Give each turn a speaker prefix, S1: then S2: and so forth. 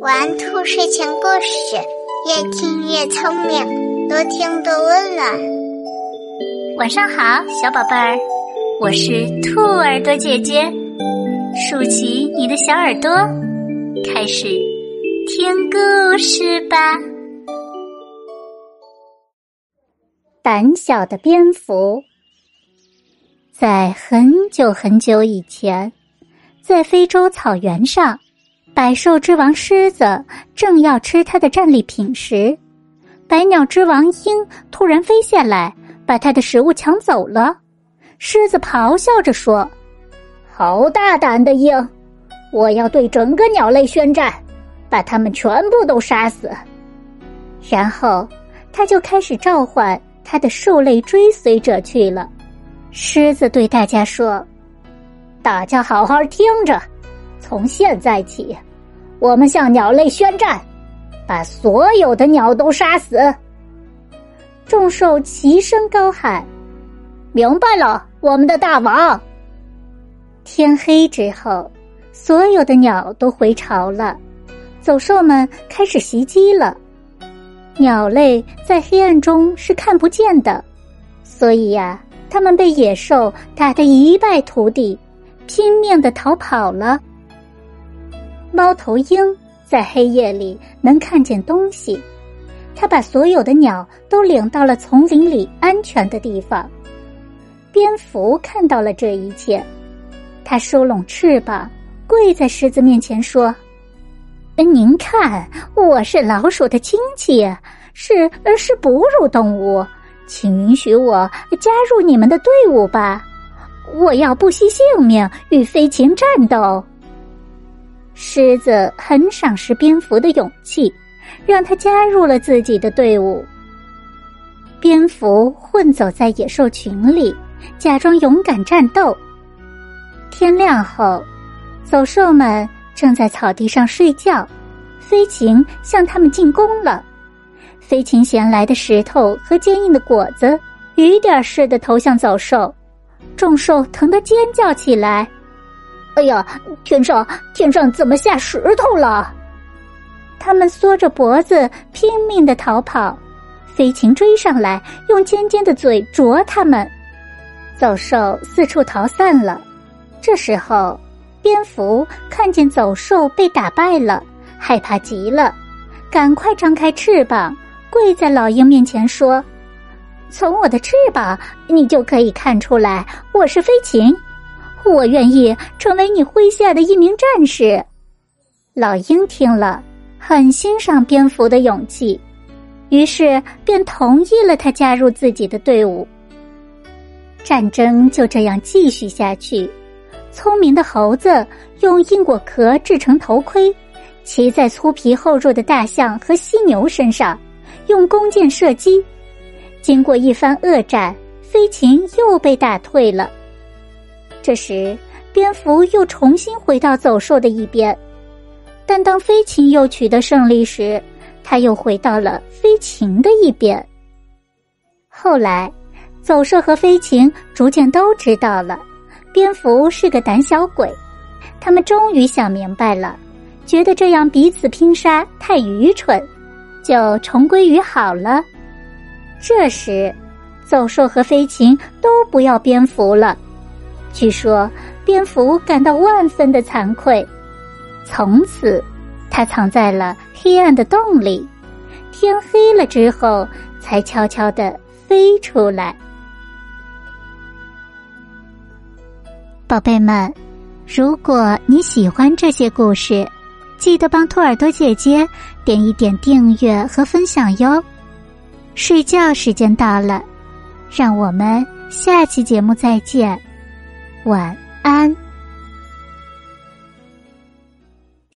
S1: 玩兔睡前故事，越听越聪明，多听多温暖。
S2: 晚上好，小宝贝儿，我是兔耳朵姐姐，竖起你的小耳朵，开始听故事吧。胆小的蝙蝠，在很久很久以前。在非洲草原上，百兽之王狮子正要吃它的战利品时，百鸟之王鹰突然飞下来，把它的食物抢走了。狮子咆哮着说：“好大胆的鹰！我要对整个鸟类宣战，把它们全部都杀死。”然后，他就开始召唤他的兽类追随者去了。狮子对大家说。大家好好听着，从现在起，我们向鸟类宣战，把所有的鸟都杀死。众兽齐声高喊：“明白了，我们的大王！”天黑之后，所有的鸟都回巢了，走兽们开始袭击了。鸟类在黑暗中是看不见的，所以呀，它们被野兽打得一败涂地。拼命的逃跑了。猫头鹰在黑夜里能看见东西，它把所有的鸟都领到了丛林里安全的地方。蝙蝠看到了这一切，它收拢翅膀，跪在狮子面前说：“您看，我是老鼠的亲戚，是是哺乳动物，请允许我加入你们的队伍吧。”我要不惜性命与飞禽战斗。狮子很赏识蝙蝠的勇气，让他加入了自己的队伍。蝙蝠混走在野兽群里，假装勇敢战斗。天亮后，走兽们正在草地上睡觉，飞禽向他们进攻了。飞禽衔来的石头和坚硬的果子，雨点似的投向走兽。众兽疼得尖叫起来：“哎呀，天上天上怎么下石头了？”他们缩着脖子拼命的逃跑，飞禽追上来，用尖尖的嘴啄他们。走兽四处逃散了。这时候，蝙蝠看见走兽被打败了，害怕极了，赶快张开翅膀，跪在老鹰面前说。从我的翅膀，你就可以看出来我是飞禽。我愿意成为你麾下的一名战士。老鹰听了，很欣赏蝙蝠的勇气，于是便同意了他加入自己的队伍。战争就这样继续下去。聪明的猴子用硬果壳制成头盔，骑在粗皮厚肉的大象和犀牛身上，用弓箭射击。经过一番恶战，飞禽又被打退了。这时，蝙蝠又重新回到走兽的一边，但当飞禽又取得胜利时，他又回到了飞禽的一边。后来，走兽和飞禽逐渐都知道了，蝙蝠是个胆小鬼，他们终于想明白了，觉得这样彼此拼杀太愚蠢，就重归于好了。这时，走兽和飞禽都不要蝙蝠了。据说，蝙蝠感到万分的惭愧。从此，它藏在了黑暗的洞里，天黑了之后，才悄悄的飞出来。宝贝们，如果你喜欢这些故事，记得帮兔耳朵姐姐点一点订阅和分享哟。睡觉时间到了，让我们下期节目再见，晚安。